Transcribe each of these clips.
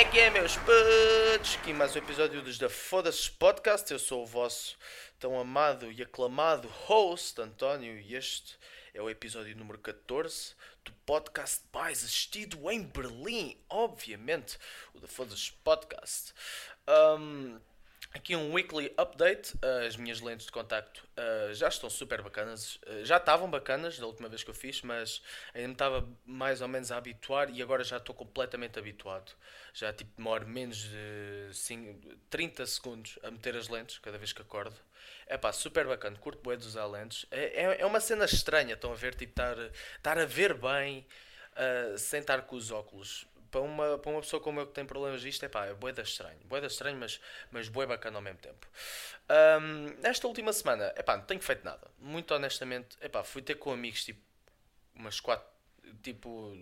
é que é, meus putos? Aqui mais um episódio dos da Foda-se Podcast. Eu sou o vosso tão amado e aclamado host, António, e este é o episódio número 14 do podcast mais assistido em Berlim. Obviamente, o da Foda-se Podcast. Um, Aqui um weekly update. As minhas lentes de contacto uh, já estão super bacanas. Uh, já estavam bacanas da última vez que eu fiz, mas ainda me estava mais ou menos a habituar e agora já estou completamente habituado. Já tipo demoro menos de 5, 30 segundos a meter as lentes cada vez que acordo. É pá, super bacana. Curto bué de usar lentes. É, é, é, uma cena estranha, estão a ver, tipo, estar, estar a ver bem uh, sem estar com os óculos para uma, para uma pessoa como eu que tem problemas disto, é pá, é boeda estranho. Boeda estranho, mas, mas boé bacana ao mesmo tempo. Um, nesta última semana, é pá, não tenho feito nada. Muito honestamente, é pá, fui ter com amigos, tipo, umas quatro, tipo,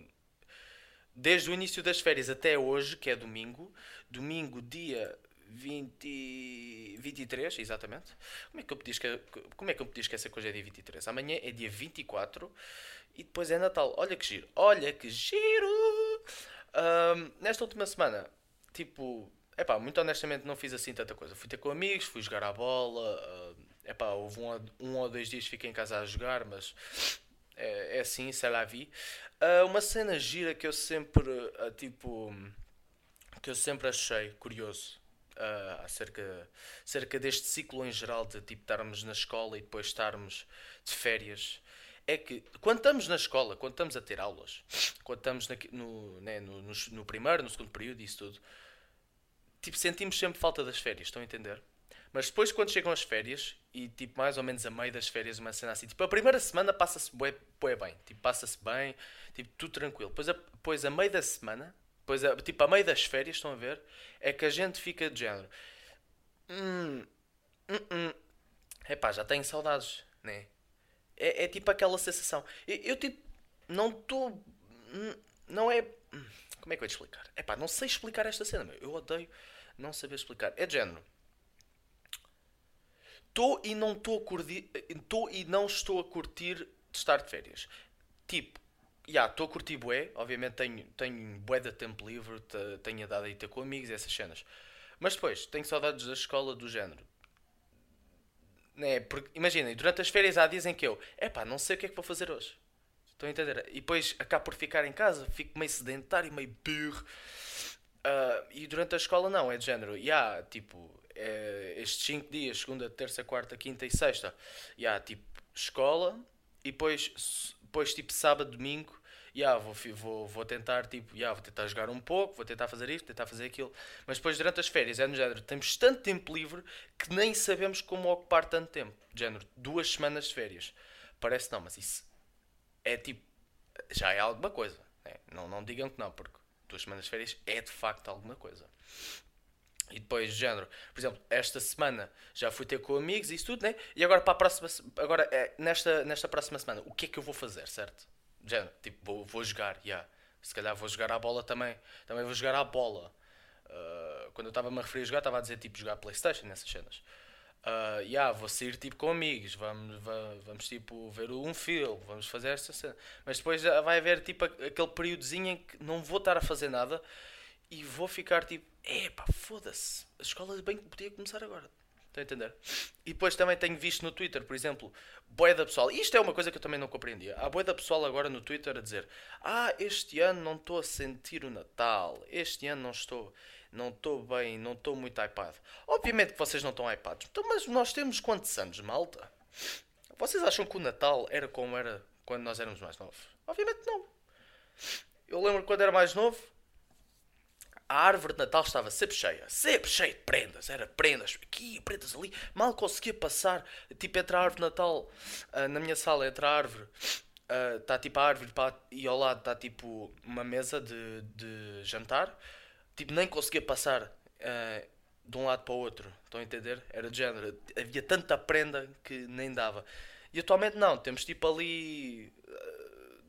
desde o início das férias até hoje, que é domingo. Domingo, dia 20, 23, exatamente. Como é, que eu podia esquecer, como é que eu podia esquecer que hoje é dia 23? Amanhã é dia 24 e depois é Natal. Olha que giro, olha que giro! Um, nesta última semana, tipo, é pá, muito honestamente não fiz assim tanta coisa. Fui ter com amigos, fui jogar à bola. Uh, epá, houve um, um ou dois dias que fiquei em casa a jogar, mas é, é assim, sei lá vi. Uh, uma cena gira que eu sempre, uh, tipo, que eu sempre achei curioso uh, acerca, acerca deste ciclo em geral de tipo estarmos na escola e depois estarmos de férias é que quando estamos na escola, quando estamos a ter aulas, quando estamos no, né, no, no, no, primeiro, no segundo período e isso tudo, tipo, sentimos sempre falta das férias, estão a entender? Mas depois, quando chegam as férias, e tipo, mais ou menos a meio das férias, uma cena assim, tipo, a primeira semana passa-se bué, bué bem, tipo, passa-se bem, tipo, tudo tranquilo. Depois a, depois, a meio da semana, depois a, tipo, a meio das férias, estão a ver, é que a gente fica de género. Hum, hum, hum. Epá, já tenho saudades, né? É, é tipo aquela sensação. Eu, eu tipo, não estou. Não é. Como é que eu vou te explicar? É pá, não sei explicar esta cena, meu. Eu odeio não saber explicar. É de género. Estou e não estou a curtir. Estou e não estou a curtir de estar de férias. Tipo, já, yeah, estou a curtir bué. Obviamente tenho, tenho bué de tempo livre. Tenho a dado a ter com amigos e essas cenas. Mas depois, tenho saudades da escola do género. Né? Porque, imaginem, durante as férias há dias em que eu, epá, não sei o que é que vou fazer hoje. Estão a entender? E depois acabo por ficar em casa, fico meio sedentário, meio burro. Uh, e durante a escola não, é de género, yeah, tipo, é, estes 5 dias, segunda, terça, quarta, quinta e sexta, yeah, tipo, escola, e depois, depois tipo, sábado, domingo, yeah, vou, vou, vou tentar, tipo, yeah, vou tentar jogar um pouco, vou tentar fazer isto, tentar fazer aquilo. Mas depois, durante as férias, é no género, temos tanto tempo livre que nem sabemos como ocupar tanto tempo. Género, duas semanas de férias. Parece não, mas isso é tipo, já é alguma coisa. Né? Não, não digam que não, porque duas semanas de férias é de facto alguma coisa. E depois, de género, por exemplo, esta semana já fui ter com amigos e isso tudo, né? E agora para a próxima, agora é, nesta, nesta próxima semana, o que é que eu vou fazer, certo? Tipo, vou, vou jogar, yeah. se calhar vou jogar à bola também, também vou jogar à bola. Uh, quando eu estava-me a referir a jogar, estava a dizer tipo jogar Playstation nessas cenas. Uh, yeah, vou sair tipo com amigos, vamos, vamos, vamos tipo ver um filme, vamos fazer esta cena. Mas depois vai haver tipo aquele períodozinho em que não vou estar a fazer nada e vou ficar tipo, epá, foda-se, a escola bem podia começar agora. Estão a entender? E depois também tenho visto no Twitter, por exemplo, boia da pessoal. Isto é uma coisa que eu também não compreendia. Há boia da pessoal agora no Twitter a dizer: Ah, este ano não estou a sentir o Natal. Este ano não estou. Não estou bem, não estou muito hypado. Obviamente que vocês não estão hypados. Então, mas nós temos quantos anos, malta? Vocês acham que o Natal era como era quando nós éramos mais novos? Obviamente não. Eu lembro quando era mais novo, a árvore de Natal estava sempre cheia, sempre cheia de prendas, era prendas aqui, prendas ali, mal conseguia passar, tipo entre a árvore de Natal, uh, na minha sala, entre a árvore, está ah, uh, tipo a árvore e ao lado está tipo uma mesa de, de jantar, tipo nem conseguia passar uh, de um lado para o outro, estão a entender? Era de género, havia tanta prenda que nem dava. E atualmente não, temos tipo ali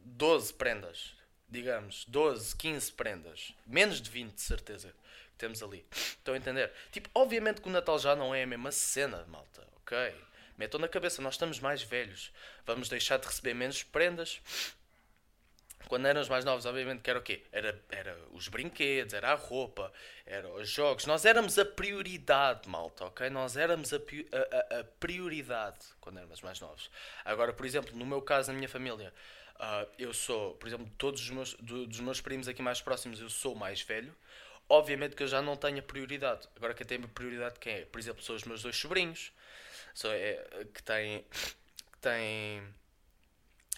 12 prendas, digamos, 12, 15 prendas, menos de 20 de certeza que temos ali. Estão a entender? Tipo, obviamente que o Natal já não é a mesma cena, malta, ok? Metam na cabeça, nós estamos mais velhos, vamos deixar de receber menos prendas. quando éramos mais novos, obviamente que era o quê? Era, era os brinquedos, era a roupa, eram os jogos. Nós éramos a prioridade, malta, ok? Nós éramos a, a, a prioridade quando éramos mais novos. Agora, por exemplo, no meu caso, na minha família, uh, eu sou, por exemplo, todos os meus, do, dos meus primos aqui mais próximos, eu sou mais velho. Obviamente que eu já não tenho a prioridade. Agora, quem tem a prioridade, quem é? Por exemplo, são os meus dois sobrinhos, é, que têm. Que têm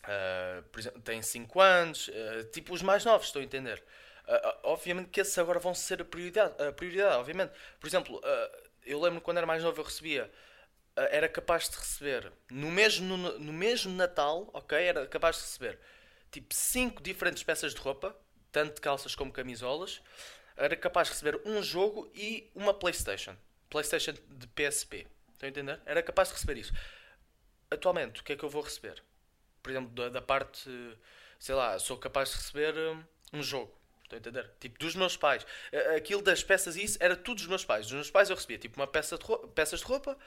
Uh, por exemplo, têm 5 anos, uh, tipo os mais novos, estou a entender. Obviamente que esses agora vão ser a prioridade, a prioridade obviamente. Por exemplo, eu lembro quando era mais novo eu recebia, era capaz de receber, no mesmo, no, no, mesmo Natal, ok, era capaz de receber, tipo 5 diferentes peças de roupa, tanto de calças como camisolas, era capaz de receber um jogo e uma Playstation. Playstation de PSP. Estão a entender? Era capaz de receber isso. Atualmente, o que é que eu vou receber? por exemplo, da, da parte, sei lá, sou capaz de receber um jogo. Estou a entender? Tipo, dos meus pais. Aquilo das peças e isso era tudo dos meus pais. Dos meus pais eu recebia tipo uma peça de roupa, peças de roupa,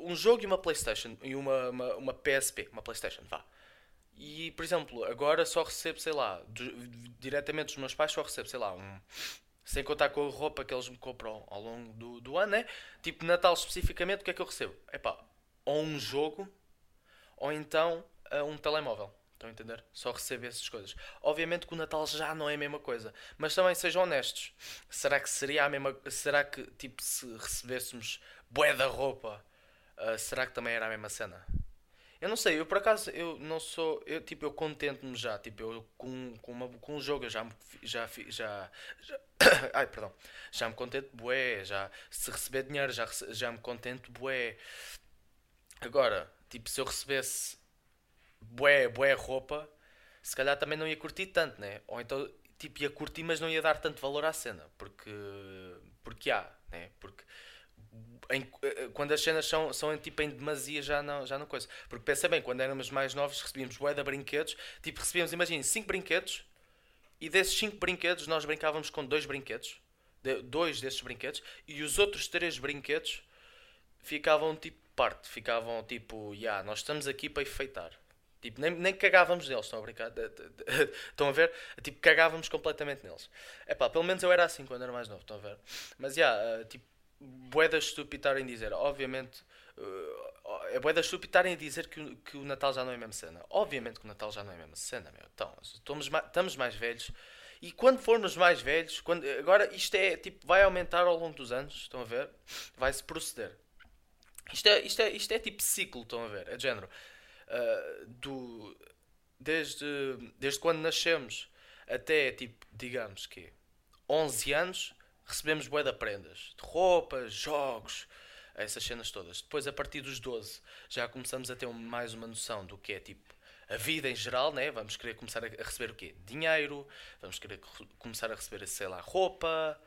um jogo e uma Playstation. E uma, uma, uma PSP, uma Playstation, vá. E, por exemplo, agora só recebo, sei lá, do, diretamente dos meus pais só recebo, sei lá, um... Sem contar com a roupa que eles me compram ao longo do, do ano, né? Tipo, Natal especificamente, o que é que eu recebo? É pá, ou um jogo, ou então a um telemóvel. Estão a entender? Só recebe essas coisas. Obviamente que o Natal já não é a mesma coisa. Mas também sejam honestos. Será que seria a mesma. Será que, tipo, se recebêssemos bué da roupa, uh, será que também era a mesma cena? Eu não sei, eu por acaso eu não sou. Eu, tipo, eu contento-me já. Tipo, eu com, com, uma, com um jogo eu já me. Já, já, já, ai, perdão. Já me contento bué. Já, se receber dinheiro já, já me contento bué. Agora, tipo, se eu recebesse bué, bué roupa, se calhar também não ia curtir tanto, né? Ou então, tipo, ia curtir, mas não ia dar tanto valor à cena, porque, porque há, né? Porque em, quando as cenas são, são tipo em demasia já não, já não coisa. Porque pensa bem, quando éramos mais novos recebíamos bué de brinquedos, tipo, recebíamos, imagina, 5 brinquedos, e desses 5 brinquedos nós brincávamos com dois brinquedos, de, dois desses brinquedos, e os outros três brinquedos ficavam tipo parte, ficavam tipo, já, yeah, nós estamos aqui para enfeitar. Tipo, nem, nem cagávamos neles, estão a brincar? estão a ver? Tipo, cagávamos completamente neles. É pá, pelo menos eu era assim quando era mais novo, estão a ver? Mas já, yeah, tipo, boedas estúpidas estarem a dizer, obviamente, uh, é boedas estúpidas estarem a dizer que, que o Natal já não é a mesma cena. Obviamente que o Natal já não é a mesma cena, meu. Então, estamos, estamos mais velhos. E quando formos mais velhos, quando, agora isto é tipo, vai aumentar ao longo dos anos, estão a ver? Vai-se proceder. Isto é, isto, é, isto é tipo ciclo, estão a ver? É de género uh, do, desde, desde quando nascemos até, tipo, digamos que 11 anos, recebemos bué de prendas. De roupas, jogos, essas cenas todas. Depois, a partir dos 12, já começamos a ter mais uma noção do que é, tipo, a vida em geral, né? Vamos querer começar a receber o quê? Dinheiro, vamos querer começar a receber, sei lá, roupa,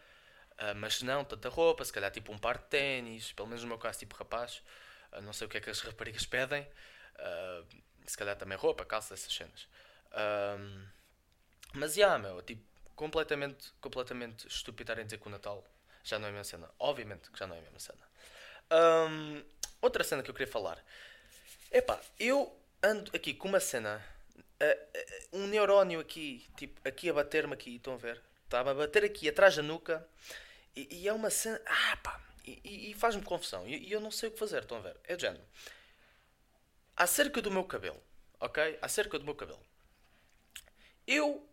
uh, mas não tanta roupa, se calhar tipo um par de ténis, pelo menos no meu caso, tipo rapaz, uh, não sei o que é que as raparigas pedem, Uh, se calhar também roupa, calça, essas cenas. Mas, já, yeah, meu, tipo, completamente, completamente estúpido estarem a dizer que o Natal já não é a mesma cena. Obviamente que já não é a mesma cena. Um, outra cena que eu queria falar. Epá, eu ando aqui com uma cena, uh, um neurónio aqui, tipo, aqui a bater-me aqui, estão a ver? Estava a bater aqui atrás da nuca e, e é uma cena, ah pá, e, e faz-me confusão. E, e, eu não sei o que fazer, estão a ver? É de género acerca do meu cabelo, ok? Acerca do meu cabelo. Eu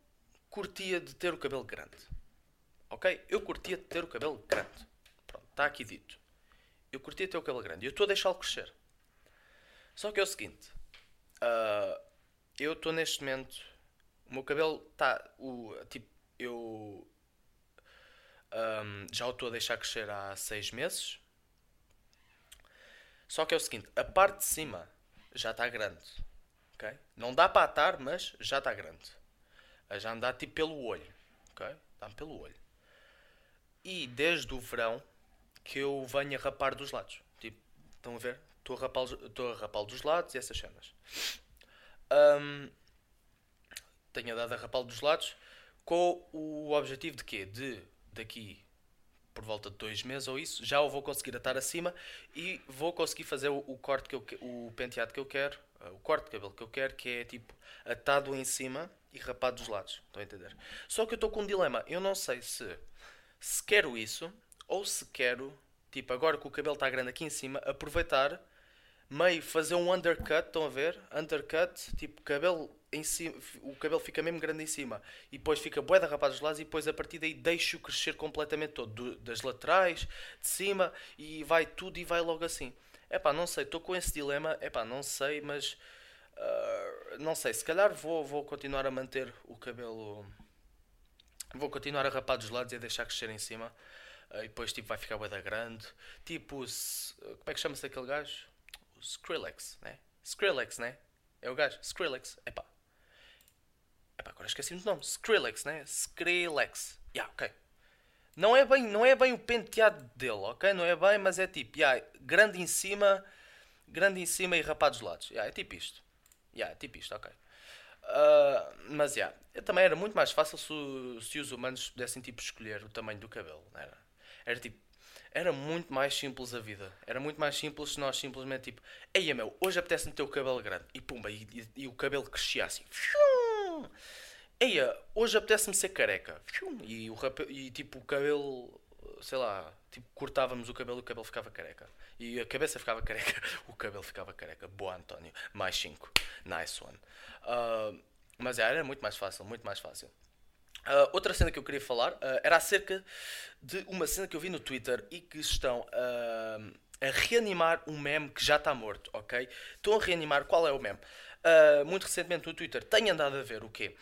curtia de ter o cabelo grande, ok? Eu curtia de ter o cabelo grande. Pronto, está aqui dito. Eu curtia de ter o cabelo grande e eu estou a deixá-lo crescer. Só que é o seguinte, uh, eu estou neste momento, o meu cabelo está, tipo, eu um, já o estou a deixar crescer há seis meses. Só que é o seguinte, a parte de cima já está grande. Okay? Não dá para atar, mas já está grande. Já anda tipo pelo olho. Okay? Dá pelo olho. E desde o verão que eu venho a rapar dos lados. Tipo, estão a ver? Estou a rapar, estou a rapar dos lados e essas cenas. Um, tenho dado a rapar dos lados com o objetivo de quê? De daqui por volta de dois meses ou isso, já o vou conseguir atar acima e vou conseguir fazer o, o corte que eu o penteado que eu quero, uh, o corte de cabelo que eu quero, que é tipo atado em cima, e rapado dos lados. Estão a entender? Só que eu estou com um dilema. Eu não sei se, se quero isso ou se quero, tipo, agora que o cabelo está grande aqui em cima, aproveitar, meio fazer um undercut. Estão a ver? Undercut, tipo, cabelo em cima, o cabelo fica mesmo grande em cima e depois fica bué de dos lados e depois a partir daí deixo crescer completamente todo, do, das laterais, de cima e vai tudo e vai logo assim. É pá, não sei, estou com esse dilema, é pá, não sei, mas uh, não sei, se calhar vou, vou continuar a manter o cabelo, vou continuar a rapar dos lados e a deixar crescer em cima. Uh, e depois tipo vai ficar da grande. Tipo, se, como é que chama-se aquele gajo? O Skrillex, né? Skrillex, né? É o gajo, Skrillex. Epá, Epá, agora esqueci o nome. Skrillex, né? Skrillex. Yeah, ok. Não é, bem, não é bem o penteado dele, ok? Não é bem, mas é tipo, yeah, grande em cima, grande em cima e rapado dos lados. Yeah, é tipo isto. Yeah, tipo isto, ok. Uh, mas yeah, também era muito mais fácil se, se os humanos pudessem tipo escolher o tamanho do cabelo. Era, era tipo, era muito mais simples a vida. Era muito mais simples se nós simplesmente tipo, eia meu, hoje apetece-me ter o cabelo grande. E pumba, e, e, e o cabelo crescia assim. Eia, hoje apetece-me ser careca. E, o e tipo o cabelo, sei lá, tipo cortávamos o cabelo e o cabelo ficava careca. E a cabeça ficava careca, o cabelo ficava careca. Boa, António. Mais 5. Nice one. Uh, mas é, era muito mais fácil, muito mais fácil. Uh, outra cena que eu queria falar uh, era acerca de uma cena que eu vi no Twitter e que estão a reanimar um meme que já está morto, ok? Estão a reanimar qual é o meme? muito recentemente no Twitter, tenho andado a ver o quê?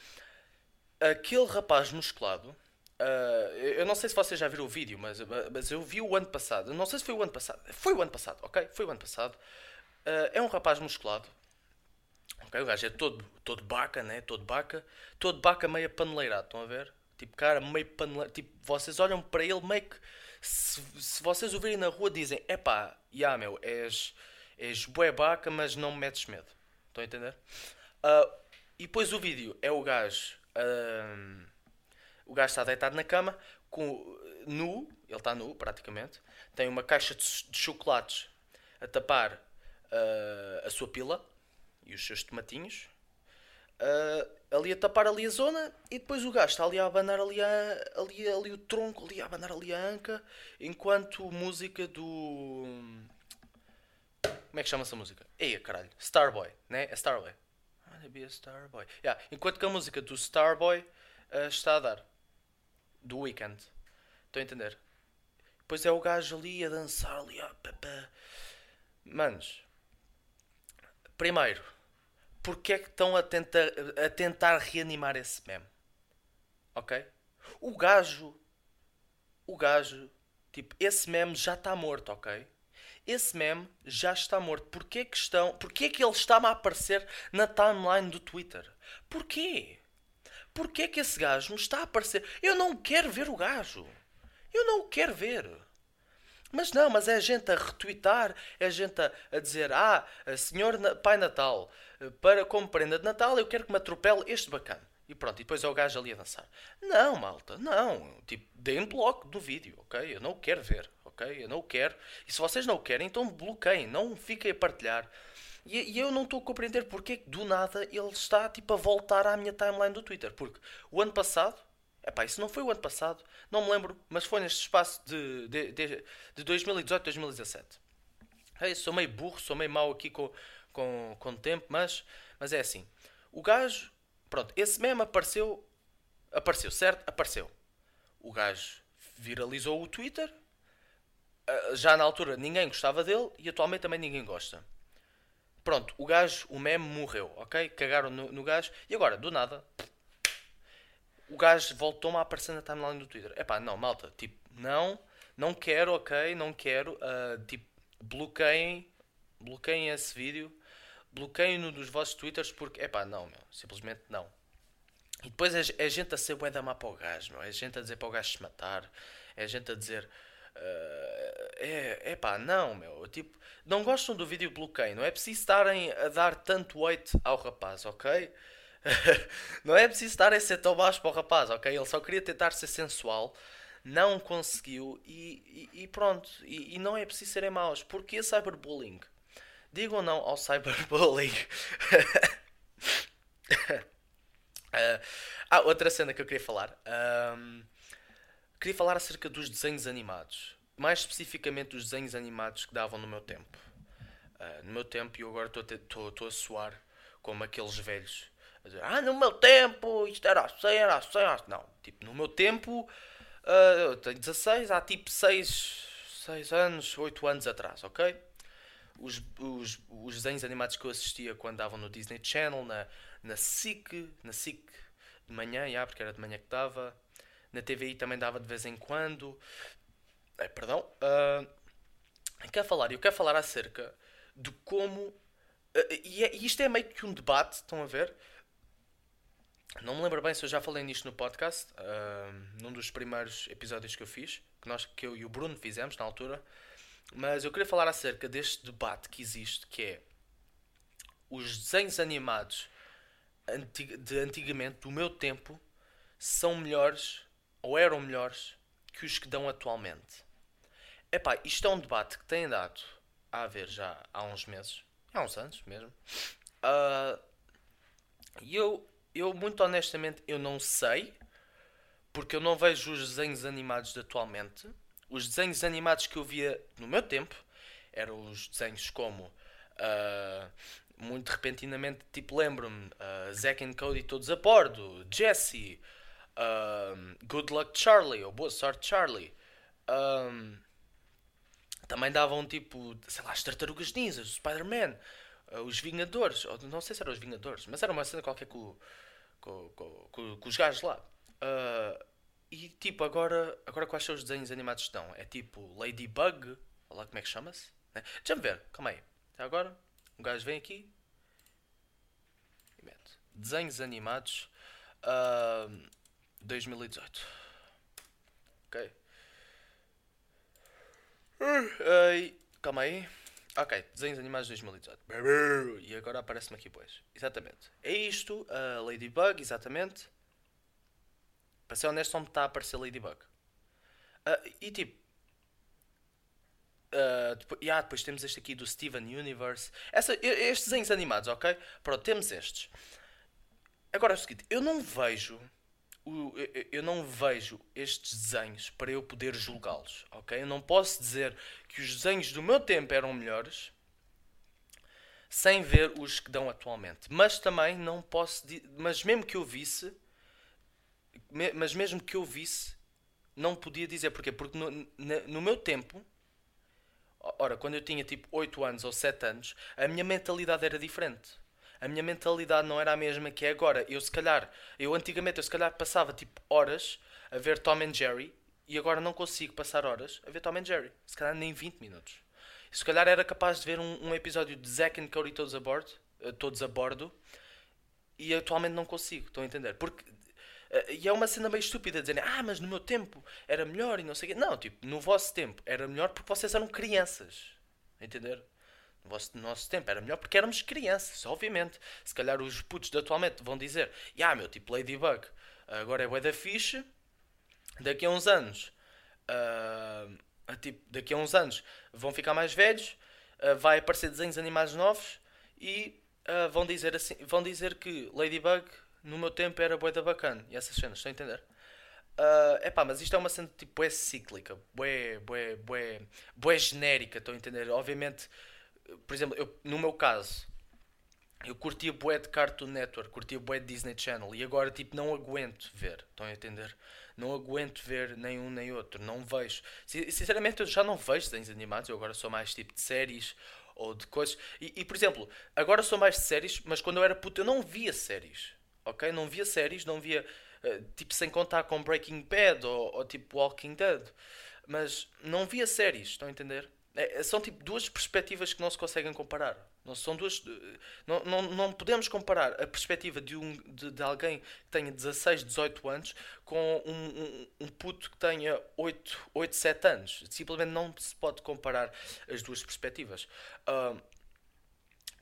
Aquele rapaz musculado. Uh, eu não sei se vocês já viram o vídeo, mas, mas eu vi o ano passado. Não sei se foi o ano passado. Foi o ano passado, ok? Foi o ano passado. Uh, é um rapaz musculado. Ok, o gajo é todo, todo baca, né? Todo baca. Todo baca meio paneleirado, estão a ver? Tipo, cara, meio paneleirado. Tipo, vocês olham para ele meio que. Se, se vocês o virem na rua, dizem: Epá, já yeah, meu, és, és bué baca, mas não me metes medo. Estão a entender? Uh, e depois o vídeo é o gajo. Uh, o gajo está deitado na cama, com, nu, ele está nu praticamente. Tem uma caixa de, de chocolates a tapar uh, a sua pila e os seus tomatinhos. Uh, ali a tapar ali a zona e depois o gajo está ali a abanar ali, a, ali, ali o tronco, ali a abanar ali a anca, enquanto música do como é que chama essa música? Eia, caralho. Starboy, né? É Starboy. I be a Starboy. Yeah. Enquanto que a música do Starboy uh, está a dar. Do Weekend. Estão a entender? Depois é o gajo ali a dançar ali. Ah, Manos. Primeiro. Porquê é que estão a tentar, a tentar reanimar esse meme? Ok? O gajo. O gajo. Tipo, esse meme já está morto, ok? esse meme já está morto. Porquê que, estão, porquê que ele está-me a aparecer na timeline do Twitter? Porquê? Porquê que esse gajo me está a aparecer? Eu não quero ver o gajo. Eu não o quero ver. Mas não, mas é gente a retweetar, é gente a, a dizer: Ah, senhor Pai Natal, para como prenda de Natal eu quero que me atropele este bacana. E pronto, e depois é o gajo ali a dançar. Não, malta, não. Tipo, deem bloco do vídeo, ok? Eu não o quero ver ok? Eu não o quero. E se vocês não o querem, então bloqueiem, não fiquem a partilhar. E, e eu não estou a compreender porque do nada ele está tipo a voltar à minha timeline do Twitter. Porque o ano passado, epá, isso não foi o ano passado, não me lembro, mas foi neste espaço de, de, de, de 2018, 2017. Hey, sou meio burro, sou meio mau aqui com, com, com o tempo, mas, mas é assim. O gajo, pronto, esse meme apareceu, apareceu, certo? Apareceu. O gajo viralizou o Twitter, ah, já na altura ninguém gostava dele e atualmente também ninguém gosta. Pronto, o gajo, o meme morreu, ok? Cagaram no, no gajo e agora, do nada, o gajo voltou-me a aparecer na timeline do Twitter. Epá, não, malta, tipo, não, não quero, ok? Não quero, uh, tipo, bloqueiem, bloqueiem esse vídeo, bloqueiem no dos vossos Twitters porque, epá, não, meu, simplesmente não. E depois é, é gente a ser bué da má para o gajo, meu. É gente a dizer para o gajo se matar, é gente a dizer Uh, é, é pá, não, meu. Tipo, não gostam do vídeo bloqueio. Não é preciso estarem a dar tanto weight ao rapaz, ok? não é preciso estarem a ser tão baixo para o rapaz, ok? Ele só queria tentar ser sensual, não conseguiu e, e, e pronto. E, e, não é preciso serem maus. Porquê cyberbullying? Digam não ao cyberbullying. Uh, outra cena que eu queria falar. Um, queria falar acerca dos desenhos animados. Mais especificamente dos desenhos animados que davam no meu tempo. Uh, no meu tempo, e eu agora estou a suar como aqueles velhos. A dizer, ah, no meu tempo, isto era assim, era assim. Era assim. Não, tipo, no meu tempo, uh, eu tenho 16, há tipo 6, 6 anos, 8 anos atrás, ok? Os, os, os desenhos animados que eu assistia quando davam no Disney Channel, na, na SIC, na SIC de manhã, já, porque era de manhã que dava. Na TVI também dava de vez em quando. Perdão. Uh, quero falar, eu quero falar acerca de como. Uh, e, é, e isto é meio que um debate, estão a ver? Não me lembro bem se eu já falei nisto no podcast, uh, num dos primeiros episódios que eu fiz, que, nós, que eu e o Bruno fizemos na altura. Mas eu queria falar acerca deste debate que existe, que é os desenhos animados de antigamente, do meu tempo, são melhores ou eram melhores que os que dão atualmente. Epá, isto é um debate que tem dado a haver já há uns meses, há uns anos mesmo. Uh, e eu, eu, muito honestamente, eu não sei, porque eu não vejo os desenhos animados de atualmente. Os desenhos animados que eu via no meu tempo eram os desenhos como uh, muito repentinamente, tipo, lembro-me, uh, Zack and Cody todos a bordo, Jesse, uh, Good Luck Charlie, ou Boa Sorte Charlie. Um, também davam tipo, sei lá, as Tartarugas Ninjas, o Spider-Man, uh, os Vingadores, ou, não sei se eram os Vingadores, mas era uma cena qualquer com, com, com, com, os gajos lá. Uh, e tipo, agora, agora quais são os desenhos animados que estão? É tipo Ladybug, olha lá como é que chama-se. Né? Deixa-me ver, calma aí. Agora um gajo vem aqui e mete desenhos animados uh, 2018. Ok. Uh, calma aí. Ok, desenhos animados 2018. E agora aparece-me aqui, pois. Exatamente. É isto, a Ladybug, exatamente. Para ser honesto, só me está a aparecer Ladybug. Uh, e tipo, Uh, depois, yeah, depois temos este aqui do Steven Universe. Essa, estes desenhos animados, ok? Pronto, temos estes. Agora é o seguinte, eu não vejo. Eu não vejo estes desenhos para eu poder julgá-los, ok? Eu não posso dizer que os desenhos do meu tempo eram melhores sem ver os que dão atualmente. Mas também não posso. Mas mesmo que eu visse. Mas mesmo que eu visse, não podia dizer porquê. Porque no, no meu tempo Ora, quando eu tinha tipo 8 anos ou 7 anos, a minha mentalidade era diferente. A minha mentalidade não era a mesma que é agora. Eu se calhar, eu antigamente eu se calhar passava tipo horas a ver Tom and Jerry e agora não consigo passar horas a ver Tom and Jerry. Se calhar nem 20 minutos. Se calhar era capaz de ver um, um episódio de Zack and Cody todos a bordo, eh, todos a bordo e atualmente não consigo. Estão a entender? Porque Uh, e é uma cena meio estúpida dizerem, ah, mas no meu tempo era melhor e não sei o quê. Não, tipo, no vosso tempo era melhor porque vocês eram crianças. Entender? No, nosso tempo era melhor porque éramos crianças, obviamente. Se calhar os putos de atualmente vão dizer, ah, meu, tipo, Ladybug agora é bué da fixe. Daqui a uns anos, uh, tipo, daqui a uns anos vão ficar mais velhos, uh, vai aparecer desenhos animados novos e uh, vão dizer assim, vão dizer que Ladybug no meu tempo era bué da bacana. E essas cenas, estão a entender? Uh, epá, mas isto é uma cena tipo é cíclica, bué, bué, bué, bué genérica, estão a entender? Obviamente, por exemplo, eu, no meu caso, eu curtia bué de Cartoon Network, curtia bué de Disney Channel e agora tipo não aguento ver, estão a entender? Não aguento ver nenhum nem outro, não vejo. Sinceramente eu já não vejo desenhos animados, eu agora sou mais tipo de séries ou de coisas. E, e por exemplo, agora sou mais de séries, mas quando eu era puto eu não via séries ok? Não via séries, não via, uh, tipo, sem contar com Breaking Bad ou, ou, tipo Walking Dead, mas não via séries, estão a entender? É, é, são tipo duas perspectivas que não se conseguem comparar. Não, são duas, não, não, não podemos comparar a perspectiva de, um, de, de alguém que tenha 16, 18 anos com um, um, um, puto que tenha 8, 8, 7 anos. Simplesmente não se pode comparar as duas perspectivas. Uh,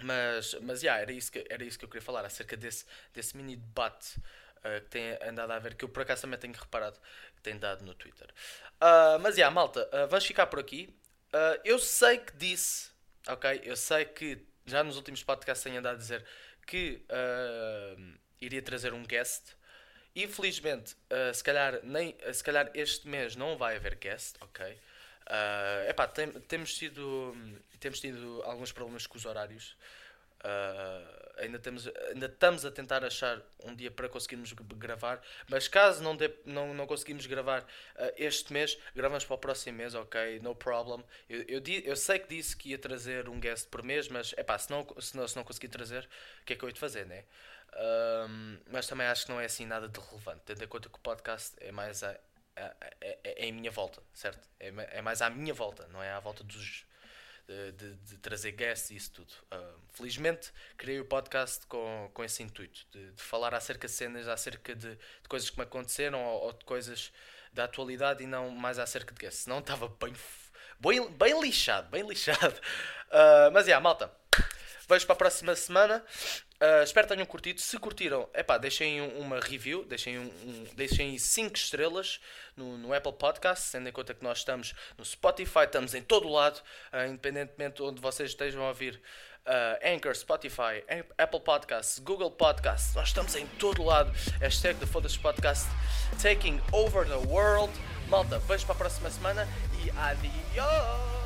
mas, mas yeah, era, isso que, era isso que eu queria falar, acerca desse, desse mini debate uh, que tem andado a ver, que eu por acaso também tenho reparado que tem dado no Twitter. Uh, mas yeah, malta, uh, vamos ficar por aqui. Eu sei que disse, ok? Eu sei que já nos últimos podcasts tenho andado a dizer que iria trazer um guest. Infelizmente, uh, se, calhar, nem, se calhar este mês não vai haver guest, ok? Uh, epá, tem, temos, tido, temos tido alguns problemas com os horários. Uh, ainda, temos, ainda estamos a tentar achar um dia para conseguirmos gravar, mas caso não, dê, não, não conseguimos gravar uh, este mês, gravamos para o próximo mês, ok? No problem. Eu, eu, eu, sei que disse que ia trazer um guest por mês, mas epá, se, não, se, não, se não conseguir trazer, o que é que eu ia fazer, né? Uh, mas também acho que não é assim nada de relevante, tendo em conta que o podcast é mais a, é, é em minha volta, certo? É, é mais à minha volta, não é à volta dos de, de, trazer guests e isso tudo. Uh, felizmente criei o podcast com, com esse intuito, de, de falar acerca de cenas, acerca de, de coisas que me aconteceram ou, ou, de coisas da atualidade e não mais acerca de guests. Senão estava bem, bem, bem lixado, bem lixado. Uh, mas é, yeah, malta. Vejo para a próxima semana. Uh, espero que tenham curtido. Se curtiram, epá, deixem uma review, deixem 5 um, um, deixem cinco estrelas no, no Apple Podcast, tendo em conta que nós estamos no Spotify, estamos em todo lado, uh, independentemente de onde vocês estejam a ouvir. Uh, Anchor, Spotify, Apple Podcasts, Google Podcasts, nós estamos em todo lado. Hashtag the Foda-se Podcast taking over the world. Malta, vejo para a próxima semana e adiós!